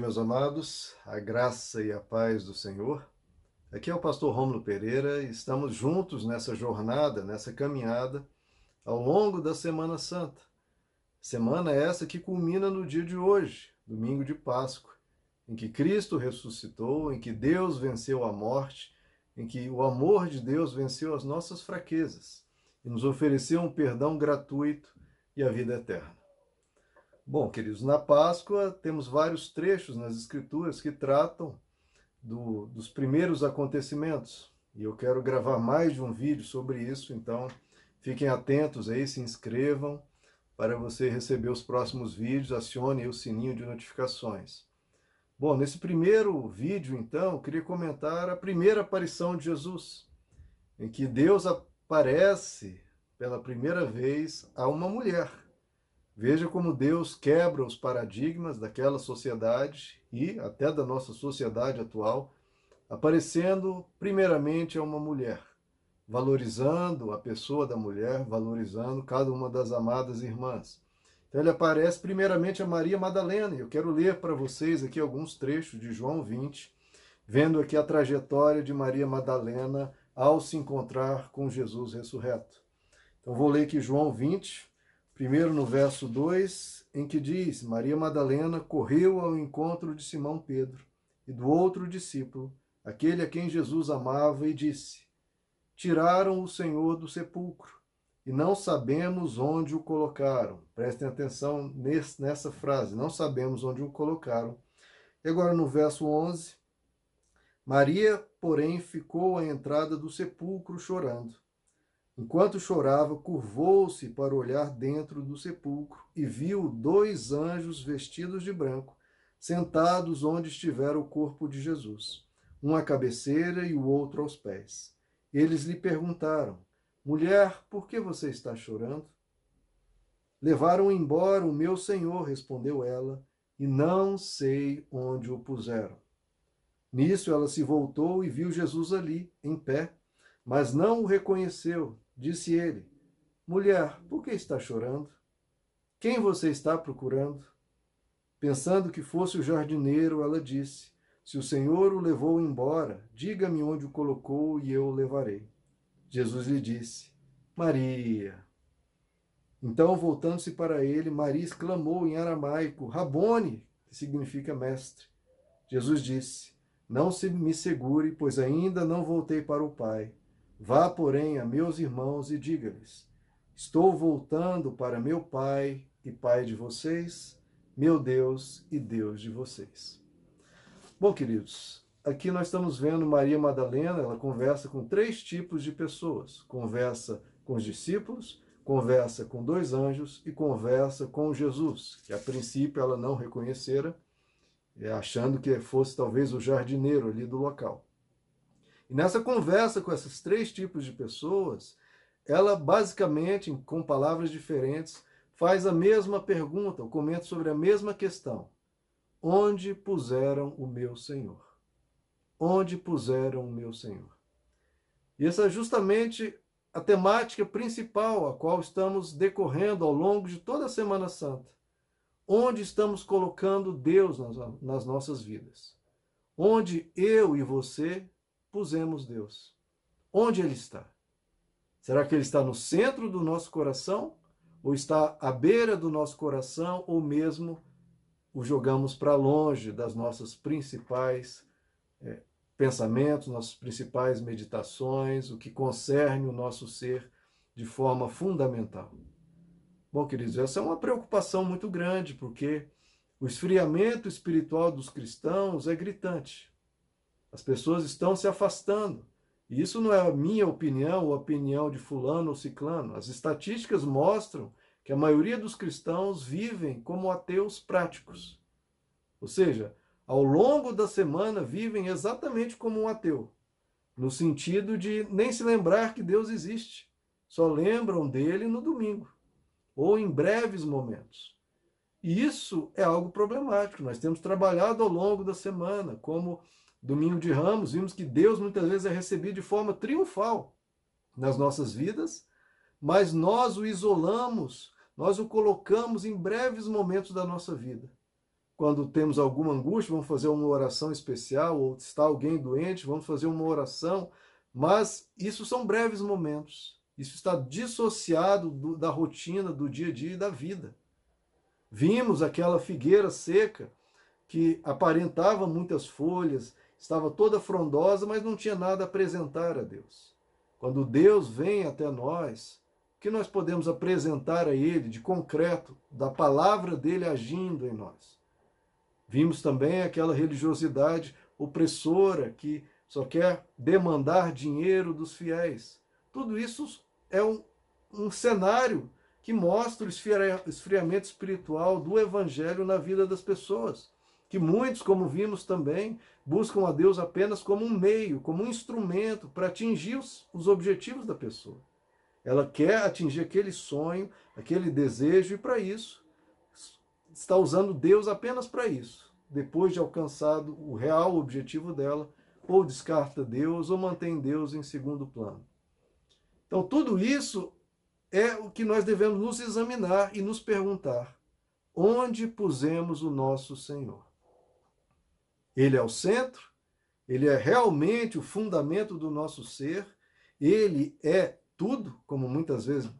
meus amados, a graça e a paz do Senhor. Aqui é o pastor Romulo Pereira e estamos juntos nessa jornada, nessa caminhada ao longo da Semana Santa. Semana essa que culmina no dia de hoje, domingo de Páscoa, em que Cristo ressuscitou, em que Deus venceu a morte, em que o amor de Deus venceu as nossas fraquezas e nos ofereceu um perdão gratuito e a vida eterna. Bom, queridos, na Páscoa temos vários trechos nas Escrituras que tratam do, dos primeiros acontecimentos. E eu quero gravar mais de um vídeo sobre isso, então fiquem atentos aí, se inscrevam para você receber os próximos vídeos, acione o sininho de notificações. Bom, nesse primeiro vídeo, então, eu queria comentar a primeira aparição de Jesus, em que Deus aparece pela primeira vez a uma mulher. Veja como Deus quebra os paradigmas daquela sociedade e até da nossa sociedade atual, aparecendo primeiramente a uma mulher, valorizando a pessoa da mulher, valorizando cada uma das amadas irmãs. Então ele aparece primeiramente a Maria Madalena, eu quero ler para vocês aqui alguns trechos de João 20, vendo aqui a trajetória de Maria Madalena ao se encontrar com Jesus ressurreto. Então vou ler aqui João 20, Primeiro no verso 2, em que diz: Maria Madalena correu ao encontro de Simão Pedro e do outro discípulo, aquele a quem Jesus amava, e disse: Tiraram o Senhor do sepulcro e não sabemos onde o colocaram. Prestem atenção nessa frase: não sabemos onde o colocaram. E agora no verso 11: Maria, porém, ficou à entrada do sepulcro chorando. Enquanto chorava, curvou-se para olhar dentro do sepulcro e viu dois anjos vestidos de branco, sentados onde estivera o corpo de Jesus, um à cabeceira e o outro aos pés. Eles lhe perguntaram: Mulher, por que você está chorando? Levaram embora o meu senhor, respondeu ela, e não sei onde o puseram. Nisso ela se voltou e viu Jesus ali, em pé, mas não o reconheceu. Disse ele: Mulher, por que está chorando? Quem você está procurando? Pensando que fosse o jardineiro, ela disse: Se o Senhor o levou embora, diga-me onde o colocou e eu o levarei. Jesus lhe disse: Maria. Então, voltando-se para ele, Maria exclamou em aramaico: Rabone, que significa mestre. Jesus disse: Não se me segure, pois ainda não voltei para o Pai Vá, porém, a meus irmãos e diga-lhes: Estou voltando para meu Pai e Pai de vocês, meu Deus e Deus de vocês. Bom, queridos, aqui nós estamos vendo Maria Madalena, ela conversa com três tipos de pessoas: conversa com os discípulos, conversa com dois anjos e conversa com Jesus, que a princípio ela não reconhecera, é, achando que fosse talvez o jardineiro ali do local. E nessa conversa com esses três tipos de pessoas, ela basicamente, com palavras diferentes, faz a mesma pergunta, ou comenta sobre a mesma questão. Onde puseram o meu Senhor? Onde puseram o meu Senhor? E essa é justamente a temática principal a qual estamos decorrendo ao longo de toda a Semana Santa. Onde estamos colocando Deus nas, nas nossas vidas? Onde eu e você pusemos Deus? Onde ele está? Será que ele está no centro do nosso coração? Ou está à beira do nosso coração? Ou mesmo o jogamos para longe das nossas principais é, pensamentos, nossas principais meditações, o que concerne o nosso ser de forma fundamental? Bom, queridos, essa é uma preocupação muito grande, porque o esfriamento espiritual dos cristãos é gritante. As pessoas estão se afastando. E isso não é a minha opinião ou a opinião de fulano ou ciclano. As estatísticas mostram que a maioria dos cristãos vivem como ateus práticos. Ou seja, ao longo da semana vivem exatamente como um ateu, no sentido de nem se lembrar que Deus existe. Só lembram dele no domingo ou em breves momentos. E isso é algo problemático. Nós temos trabalhado ao longo da semana como Domingo de Ramos, vimos que Deus muitas vezes é recebido de forma triunfal nas nossas vidas, mas nós o isolamos, nós o colocamos em breves momentos da nossa vida. quando temos alguma angústia, vamos fazer uma oração especial, ou está alguém doente, vamos fazer uma oração, mas isso são breves momentos. Isso está dissociado do, da rotina do dia a dia e da vida. Vimos aquela figueira seca que aparentava muitas folhas, estava toda frondosa, mas não tinha nada a apresentar a Deus. Quando Deus vem até nós, o que nós podemos apresentar a Ele de concreto, da palavra dele agindo em nós? Vimos também aquela religiosidade opressora que só quer demandar dinheiro dos fiéis. Tudo isso é um, um cenário que mostra o esfriamento espiritual do evangelho na vida das pessoas. Que muitos, como vimos também, buscam a Deus apenas como um meio, como um instrumento para atingir os, os objetivos da pessoa. Ela quer atingir aquele sonho, aquele desejo, e para isso está usando Deus apenas para isso. Depois de alcançado o real objetivo dela, ou descarta Deus ou mantém Deus em segundo plano. Então, tudo isso é o que nós devemos nos examinar e nos perguntar: onde pusemos o nosso Senhor? Ele é o centro, ele é realmente o fundamento do nosso ser, ele é tudo, como muitas vezes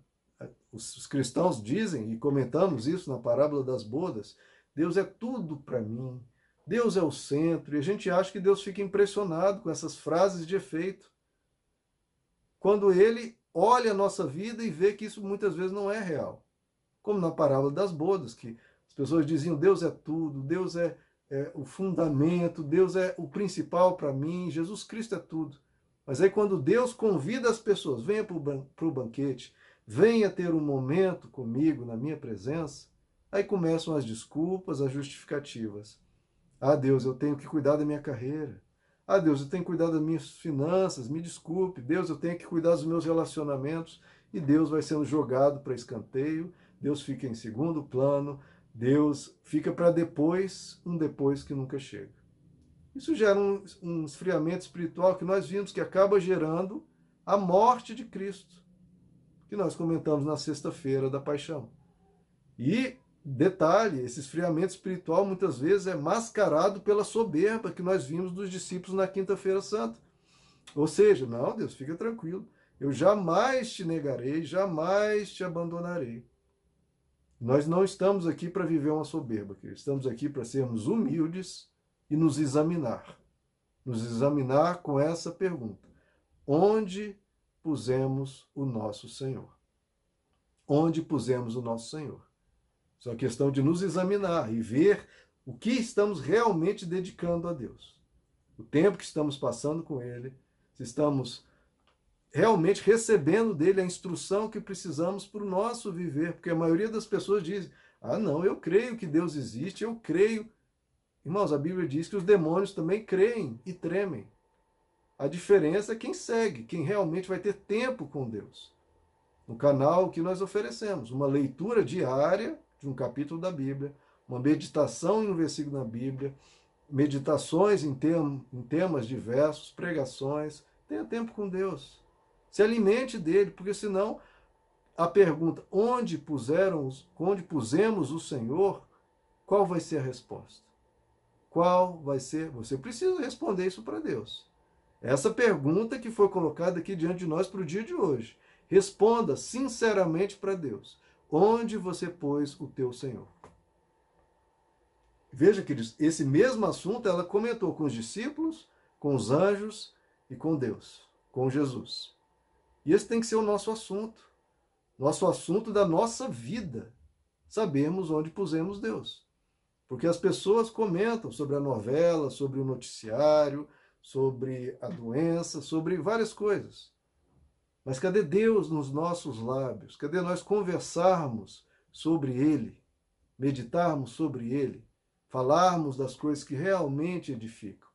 os cristãos dizem, e comentamos isso na parábola das bodas: Deus é tudo para mim, Deus é o centro, e a gente acha que Deus fica impressionado com essas frases de efeito. Quando ele olha a nossa vida e vê que isso muitas vezes não é real. Como na parábola das bodas, que as pessoas diziam: Deus é tudo, Deus é, é o fundamento, Deus é o principal para mim, Jesus Cristo é tudo. Mas aí, quando Deus convida as pessoas, venha para o banquete, venha ter um momento comigo, na minha presença, aí começam as desculpas, as justificativas. Ah, Deus, eu tenho que cuidar da minha carreira. Ah, Deus, eu tenho que cuidar das minhas finanças. Me desculpe. Deus, eu tenho que cuidar dos meus relacionamentos. E Deus vai sendo jogado para escanteio. Deus fica em segundo plano. Deus fica para depois, um depois que nunca chega. Isso gera um, um esfriamento espiritual que nós vimos que acaba gerando a morte de Cristo, que nós comentamos na sexta-feira da paixão. E Detalhe, esse esfriamento espiritual muitas vezes é mascarado pela soberba que nós vimos dos discípulos na Quinta-feira Santa. Ou seja, não, Deus, fica tranquilo. Eu jamais te negarei, jamais te abandonarei. Nós não estamos aqui para viver uma soberba, estamos aqui para sermos humildes e nos examinar. Nos examinar com essa pergunta: onde pusemos o nosso Senhor? Onde pusemos o nosso Senhor? É uma questão de nos examinar e ver o que estamos realmente dedicando a Deus. O tempo que estamos passando com Ele, se estamos realmente recebendo dele a instrução que precisamos para o nosso viver, porque a maioria das pessoas diz: "Ah, não, eu creio que Deus existe, eu creio". Irmãos, a Bíblia diz que os demônios também creem e tremem. A diferença é quem segue, quem realmente vai ter tempo com Deus. No canal que nós oferecemos, uma leitura diária de um capítulo da Bíblia, uma meditação em um versículo da Bíblia, meditações em, tem, em temas diversos, pregações. Tenha tempo com Deus. Se alimente dele, porque senão a pergunta onde puseram, onde pusemos o Senhor, qual vai ser a resposta? Qual vai ser? Você precisa responder isso para Deus. Essa pergunta que foi colocada aqui diante de nós para o dia de hoje. Responda sinceramente para Deus. Onde você pôs o teu Senhor? Veja que esse mesmo assunto ela comentou com os discípulos, com os anjos e com Deus, com Jesus. E esse tem que ser o nosso assunto, nosso assunto da nossa vida. Sabemos onde pusemos Deus. Porque as pessoas comentam sobre a novela, sobre o noticiário, sobre a doença, sobre várias coisas. Mas cadê Deus nos nossos lábios? Cadê nós conversarmos sobre Ele, meditarmos sobre Ele, falarmos das coisas que realmente edificam?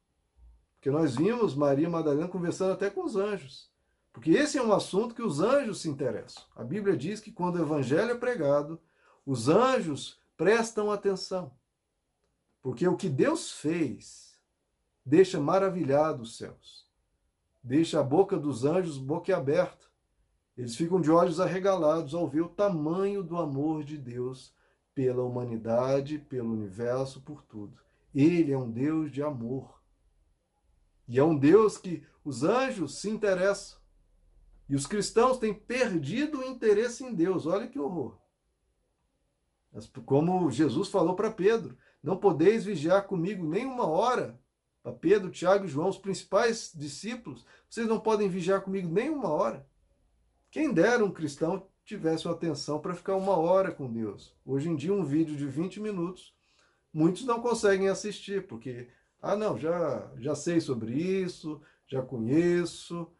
Porque nós vimos Maria Madalena conversando até com os anjos. Porque esse é um assunto que os anjos se interessam. A Bíblia diz que quando o evangelho é pregado, os anjos prestam atenção. Porque o que Deus fez deixa maravilhado os céus deixa a boca dos anjos boquiaberta. Eles ficam de olhos arregalados ao ver o tamanho do amor de Deus pela humanidade, pelo universo, por tudo. Ele é um Deus de amor. E é um Deus que os anjos se interessam. E os cristãos têm perdido o interesse em Deus. Olha que horror. Como Jesus falou para Pedro: Não podeis vigiar comigo nem uma hora. Para Pedro, Tiago e João, os principais discípulos, vocês não podem vigiar comigo nem uma hora. Quem dera um cristão tivesse uma atenção para ficar uma hora com Deus. Hoje em dia, um vídeo de 20 minutos, muitos não conseguem assistir, porque, ah, não, já, já sei sobre isso, já conheço.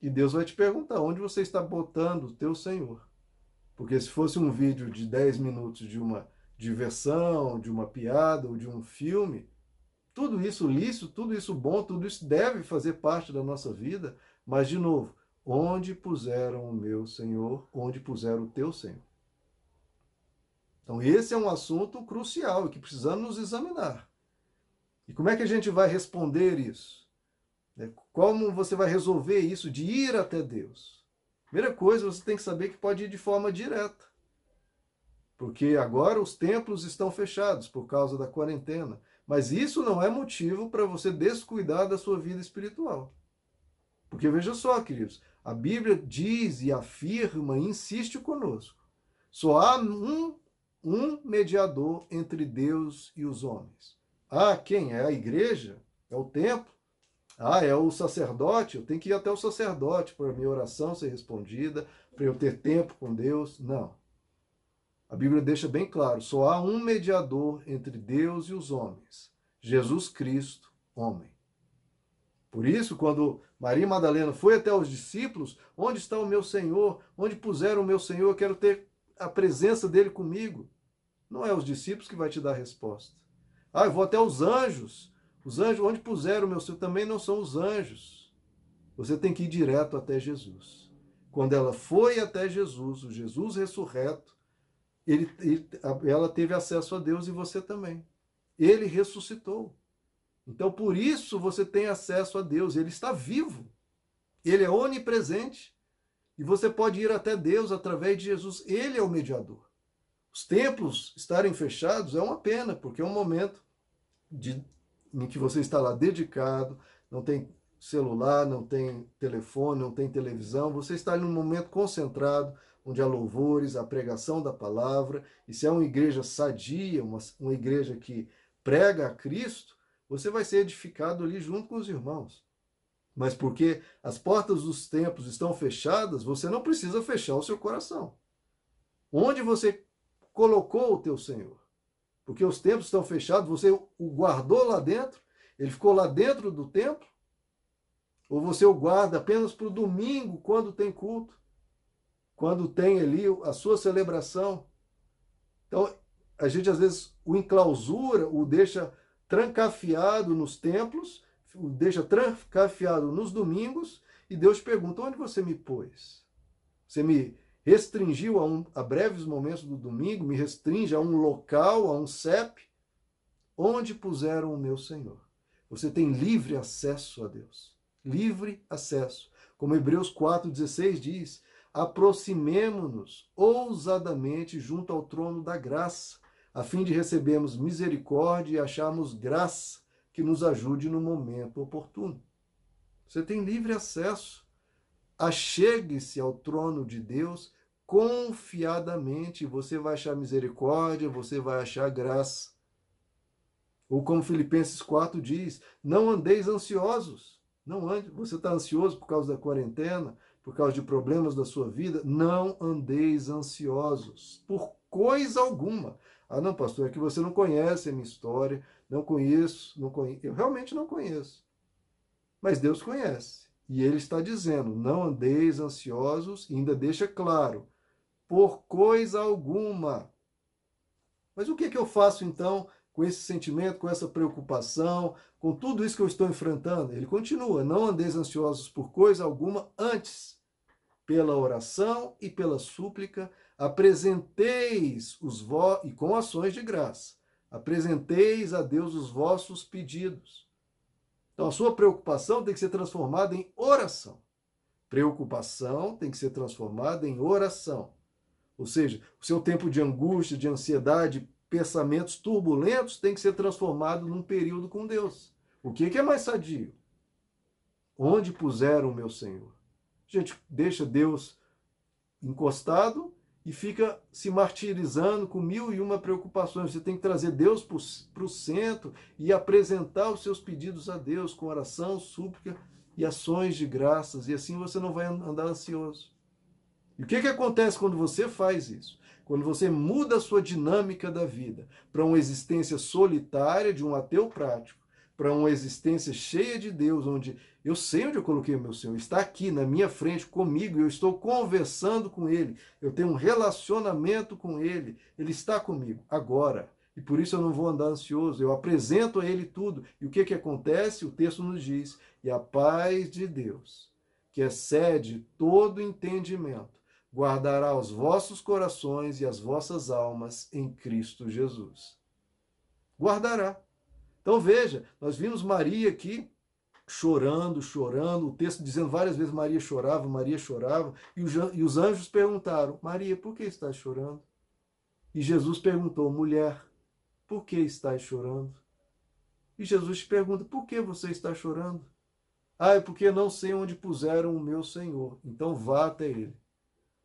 E Deus vai te perguntar onde você está botando o teu Senhor. Porque se fosse um vídeo de 10 minutos de uma diversão, de uma piada ou de um filme, tudo isso lícito, tudo isso bom, tudo isso deve fazer parte da nossa vida, mas, de novo, onde puseram o meu Senhor, onde puseram o teu Senhor? Então, esse é um assunto crucial que precisamos nos examinar. E como é que a gente vai responder isso? Como você vai resolver isso de ir até Deus? Primeira coisa, você tem que saber que pode ir de forma direta. Porque agora os templos estão fechados por causa da quarentena. Mas isso não é motivo para você descuidar da sua vida espiritual. Porque veja só, queridos, a Bíblia diz e afirma, insiste conosco. Só há um, um mediador entre Deus e os homens. Ah, quem? É a igreja? É o templo? Ah, é o sacerdote, eu tenho que ir até o sacerdote para a minha oração ser respondida, para eu ter tempo com Deus. Não. A Bíblia deixa bem claro: só há um mediador entre Deus e os homens, Jesus Cristo, homem. Por isso, quando Maria Madalena foi até os discípulos, onde está o meu Senhor? Onde puseram o meu Senhor? Eu quero ter a presença dele comigo. Não é os discípulos que vai te dar a resposta. Ah, eu vou até os anjos. Os anjos, onde puseram o meu Senhor, também não são os anjos. Você tem que ir direto até Jesus. Quando ela foi até Jesus, o Jesus ressurreto, ele, ele, ela teve acesso a Deus e você também. Ele ressuscitou. Então, por isso você tem acesso a Deus. Ele está vivo. Ele é onipresente. E você pode ir até Deus através de Jesus. Ele é o mediador. Os templos estarem fechados é uma pena, porque é um momento de em que você está lá dedicado, não tem celular, não tem telefone, não tem televisão, você está em um momento concentrado, onde há louvores, a pregação da palavra, e se é uma igreja sadia, uma, uma igreja que prega a Cristo, você vai ser edificado ali junto com os irmãos. Mas porque as portas dos templos estão fechadas, você não precisa fechar o seu coração. Onde você colocou o teu Senhor? Porque os templos estão fechados, você o guardou lá dentro, ele ficou lá dentro do templo, ou você o guarda apenas para o domingo, quando tem culto, quando tem ali a sua celebração. Então, a gente às vezes o enclausura, o deixa trancafiado nos templos, o deixa trancafiado nos domingos, e Deus pergunta: onde você me pôs? Você me restringiu a, um, a breves momentos do domingo, me restringe a um local, a um CEP, onde puseram o meu Senhor. Você tem livre acesso a Deus. Livre acesso. Como Hebreus 4,16 diz: aproximemo-nos ousadamente junto ao trono da graça, a fim de recebermos misericórdia e acharmos graça que nos ajude no momento oportuno. Você tem livre acesso. Achegue-se ao trono de Deus confiadamente, você vai achar misericórdia, você vai achar graça. Ou como Filipenses 4 diz, não andeis ansiosos. Não ande, você está ansioso por causa da quarentena, por causa de problemas da sua vida, não andeis ansiosos por coisa alguma. Ah, não, pastor, é que você não conhece a minha história, não conheço, não conheço. Eu realmente não conheço. Mas Deus conhece. E ele está dizendo: não andeis ansiosos, e ainda deixa claro: por coisa alguma. Mas o que, é que eu faço então com esse sentimento, com essa preocupação, com tudo isso que eu estou enfrentando? Ele continua: não andeis ansiosos por coisa alguma, antes, pela oração e pela súplica, apresenteis os vós, e com ações de graça, apresenteis a Deus os vossos pedidos. Então a sua preocupação tem que ser transformada em oração. Preocupação tem que ser transformada em oração. Ou seja, o seu tempo de angústia, de ansiedade, pensamentos turbulentos tem que ser transformado num período com Deus. O que é mais sadio? Onde puseram o meu Senhor? A gente deixa Deus encostado e fica se martirizando com mil e uma preocupações. Você tem que trazer Deus para o centro e apresentar os seus pedidos a Deus com oração, súplica e ações de graças, e assim você não vai andar ansioso. E o que, que acontece quando você faz isso? Quando você muda a sua dinâmica da vida para uma existência solitária de um ateu prático, para uma existência cheia de Deus, onde eu sei onde eu coloquei o meu Senhor, está aqui na minha frente comigo, eu estou conversando com Ele, eu tenho um relacionamento com Ele, Ele está comigo agora. E por isso eu não vou andar ansioso, eu apresento a Ele tudo. E o que, que acontece? O texto nos diz: e a paz de Deus, que excede todo entendimento, guardará os vossos corações e as vossas almas em Cristo Jesus. Guardará. Então veja, nós vimos Maria aqui chorando, chorando, o texto dizendo várias vezes Maria chorava, Maria chorava, e os anjos perguntaram: Maria, por que estás chorando? E Jesus perguntou: Mulher, por que estás chorando? E Jesus te pergunta: Por que você está chorando? Ah, é porque não sei onde puseram o meu Senhor. Então vá até ele.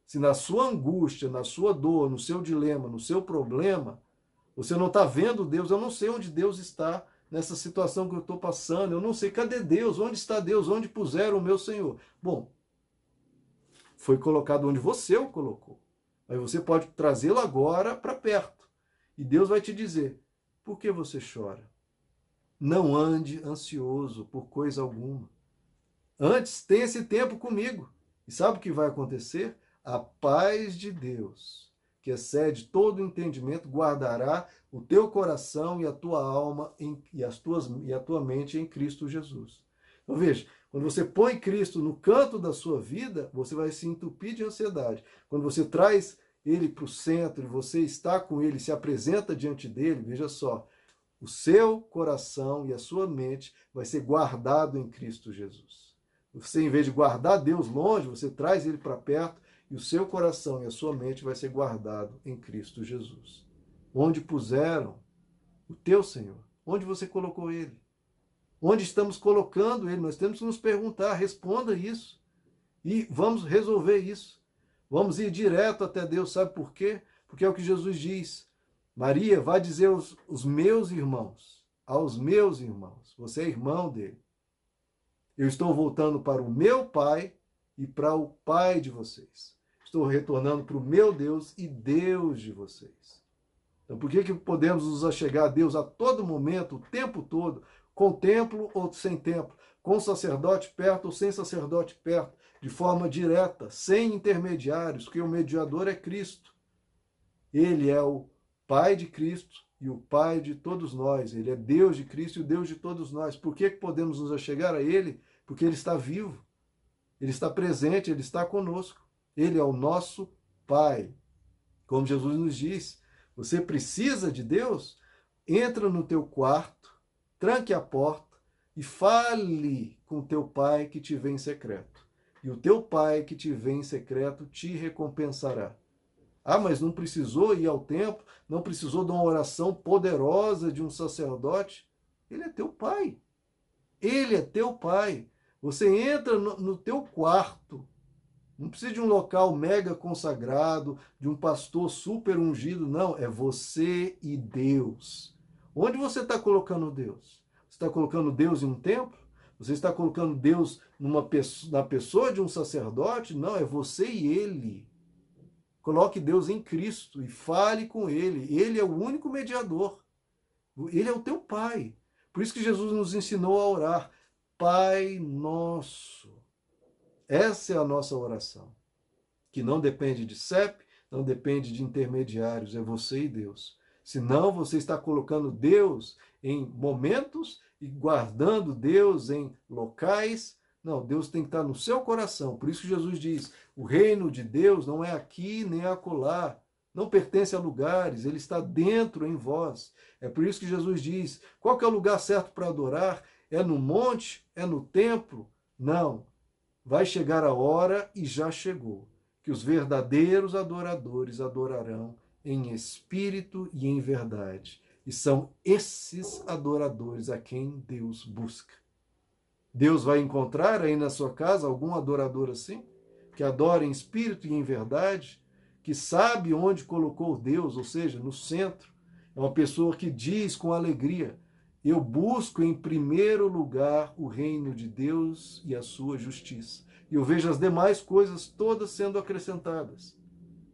Se na sua angústia, na sua dor, no seu dilema, no seu problema, você não está vendo Deus, eu não sei onde Deus está nessa situação que eu estou passando, eu não sei, cadê Deus? Onde está Deus? Onde puseram o meu Senhor? Bom, foi colocado onde você o colocou. Aí você pode trazê-lo agora para perto. E Deus vai te dizer: por que você chora? Não ande ansioso por coisa alguma. Antes, tenha esse tempo comigo. E sabe o que vai acontecer? A paz de Deus que excede todo entendimento, guardará o teu coração e a tua alma em, e, as tuas, e a tua mente em Cristo Jesus. Então veja, quando você põe Cristo no canto da sua vida, você vai se entupir de ansiedade. Quando você traz ele para o centro e você está com ele, se apresenta diante dele, veja só, o seu coração e a sua mente vai ser guardado em Cristo Jesus. Você, em vez de guardar Deus longe, você traz ele para perto e o seu coração e a sua mente vai ser guardado em Cristo Jesus. Onde puseram o teu Senhor? Onde você colocou ele? Onde estamos colocando ele? Nós temos que nos perguntar, responda isso. E vamos resolver isso. Vamos ir direto até Deus, sabe por quê? Porque é o que Jesus diz. Maria, vai dizer aos, os meus irmãos, aos meus irmãos, você é irmão dele. Eu estou voltando para o meu Pai e para o Pai de vocês estou retornando para o meu Deus e Deus de vocês. Então, por que, que podemos nos achegar a Deus a todo momento, o tempo todo, com templo ou sem templo, com sacerdote perto ou sem sacerdote perto, de forma direta, sem intermediários, porque o mediador é Cristo. Ele é o Pai de Cristo e o Pai de todos nós. Ele é Deus de Cristo e o Deus de todos nós. Por que, que podemos nos achegar a Ele? Porque Ele está vivo, Ele está presente, Ele está conosco. Ele é o nosso Pai. Como Jesus nos diz, você precisa de Deus? Entra no teu quarto, tranque a porta e fale com teu pai que te vem em secreto. E o teu pai que te vem em secreto te recompensará. Ah, mas não precisou ir ao templo, não precisou de uma oração poderosa de um sacerdote. Ele é teu pai. Ele é teu pai. Você entra no, no teu quarto, não precisa de um local mega consagrado, de um pastor super ungido, não. É você e Deus. Onde você está colocando Deus? Você está colocando Deus em um templo? Você está colocando Deus numa pessoa, na pessoa de um sacerdote? Não, é você e ele. Coloque Deus em Cristo e fale com ele. Ele é o único mediador. Ele é o teu Pai. Por isso que Jesus nos ensinou a orar. Pai nosso essa é a nossa oração, que não depende de CEP, não depende de intermediários, é você e Deus. Senão você está colocando Deus em momentos e guardando Deus em locais. Não, Deus tem que estar no seu coração. Por isso que Jesus diz: o reino de Deus não é aqui nem acolá. Não pertence a lugares, ele está dentro em vós. É por isso que Jesus diz: qual que é o lugar certo para adorar? É no monte? É no templo? Não vai chegar a hora e já chegou, que os verdadeiros adoradores adorarão em espírito e em verdade. E são esses adoradores a quem Deus busca. Deus vai encontrar aí na sua casa algum adorador assim? Que adora em espírito e em verdade? Que sabe onde colocou Deus, ou seja, no centro? É uma pessoa que diz com alegria: Eu busco em primeiro lugar o reino de Deus e a sua justiça. E eu vejo as demais coisas todas sendo acrescentadas.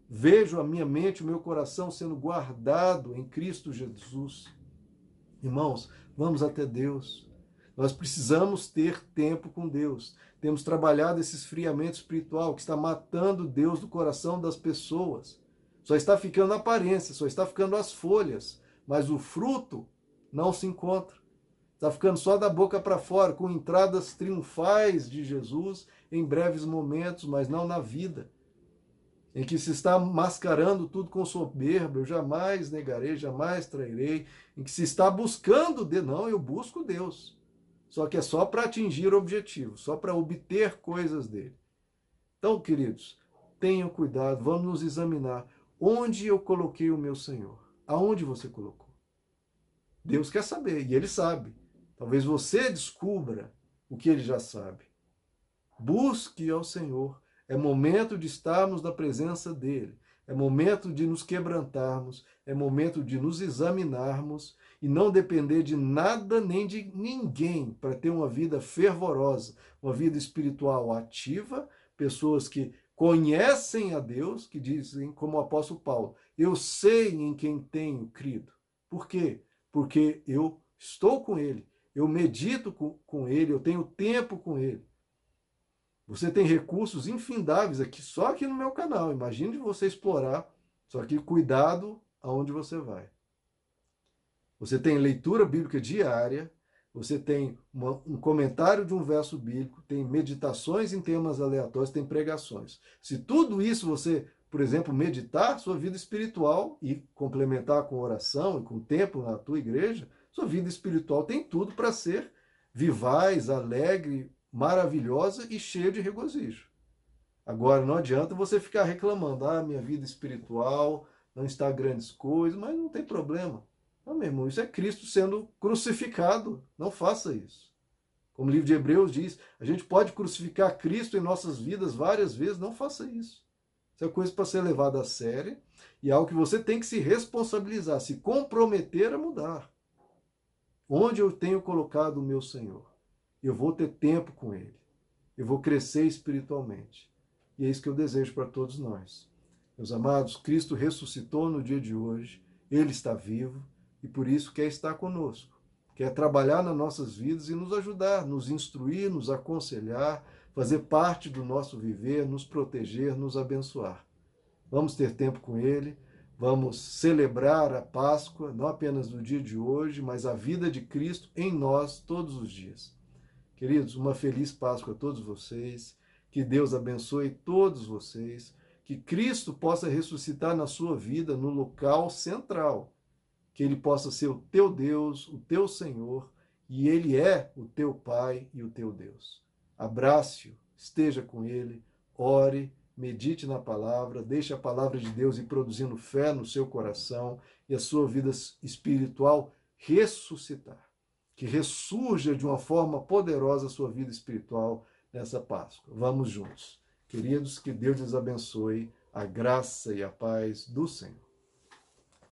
Vejo a minha mente, o meu coração sendo guardado em Cristo Jesus. Irmãos, vamos até Deus. Nós precisamos ter tempo com Deus. Temos trabalhado esse esfriamento espiritual que está matando Deus do coração das pessoas. Só está ficando a aparência, só está ficando as folhas, mas o fruto não se encontra. Está ficando só da boca para fora, com entradas triunfais de Jesus em breves momentos, mas não na vida em que se está mascarando tudo com soberba, eu jamais negarei, jamais trairei, em que se está buscando de não, eu busco Deus. Só que é só para atingir o objetivo, só para obter coisas dele. Então, queridos, tenham cuidado, vamos nos examinar onde eu coloquei o meu Senhor. Aonde você colocou? Deus quer saber, e ele sabe. Talvez você descubra o que ele já sabe. Busque ao Senhor é momento de estarmos na presença dele. É momento de nos quebrantarmos, é momento de nos examinarmos e não depender de nada nem de ninguém para ter uma vida fervorosa, uma vida espiritual ativa, pessoas que conhecem a Deus, que dizem, como o apóstolo Paulo, eu sei em quem tenho crido. Por quê? Porque eu estou com ele, eu medito com, com ele, eu tenho tempo com ele. Você tem recursos infindáveis aqui, só aqui no meu canal. Imagine você explorar, só que cuidado aonde você vai. Você tem leitura bíblica diária, você tem uma, um comentário de um verso bíblico, tem meditações em temas aleatórios, tem pregações. Se tudo isso você, por exemplo, meditar sua vida espiritual e complementar com oração e com tempo na tua igreja, sua vida espiritual tem tudo para ser vivaz, alegre, maravilhosa e cheia de regozijo. Agora, não adianta você ficar reclamando, ah, minha vida espiritual não está grandes coisas, mas não tem problema. Não, meu irmão, isso é Cristo sendo crucificado. Não faça isso. Como o livro de Hebreus diz, a gente pode crucificar Cristo em nossas vidas várias vezes, não faça isso. Isso é coisa para ser levada a sério e é algo que você tem que se responsabilizar, se comprometer a mudar. Onde eu tenho colocado o meu Senhor? eu vou ter tempo com Ele, eu vou crescer espiritualmente. E é isso que eu desejo para todos nós. Meus amados, Cristo ressuscitou no dia de hoje, Ele está vivo e por isso quer estar conosco, quer trabalhar nas nossas vidas e nos ajudar, nos instruir, nos aconselhar, fazer parte do nosso viver, nos proteger, nos abençoar. Vamos ter tempo com Ele, vamos celebrar a Páscoa, não apenas no dia de hoje, mas a vida de Cristo em nós todos os dias. Queridos, uma feliz Páscoa a todos vocês. Que Deus abençoe todos vocês. Que Cristo possa ressuscitar na sua vida no local central. Que Ele possa ser o teu Deus, o teu Senhor, e Ele é o teu Pai e o teu Deus. Abrace-o, esteja com Ele, ore, medite na palavra, deixe a palavra de Deus ir produzindo fé no seu coração e a sua vida espiritual ressuscitar que ressurja de uma forma poderosa a sua vida espiritual nessa Páscoa. Vamos juntos. Queridos, que Deus lhes abençoe, a graça e a paz do Senhor.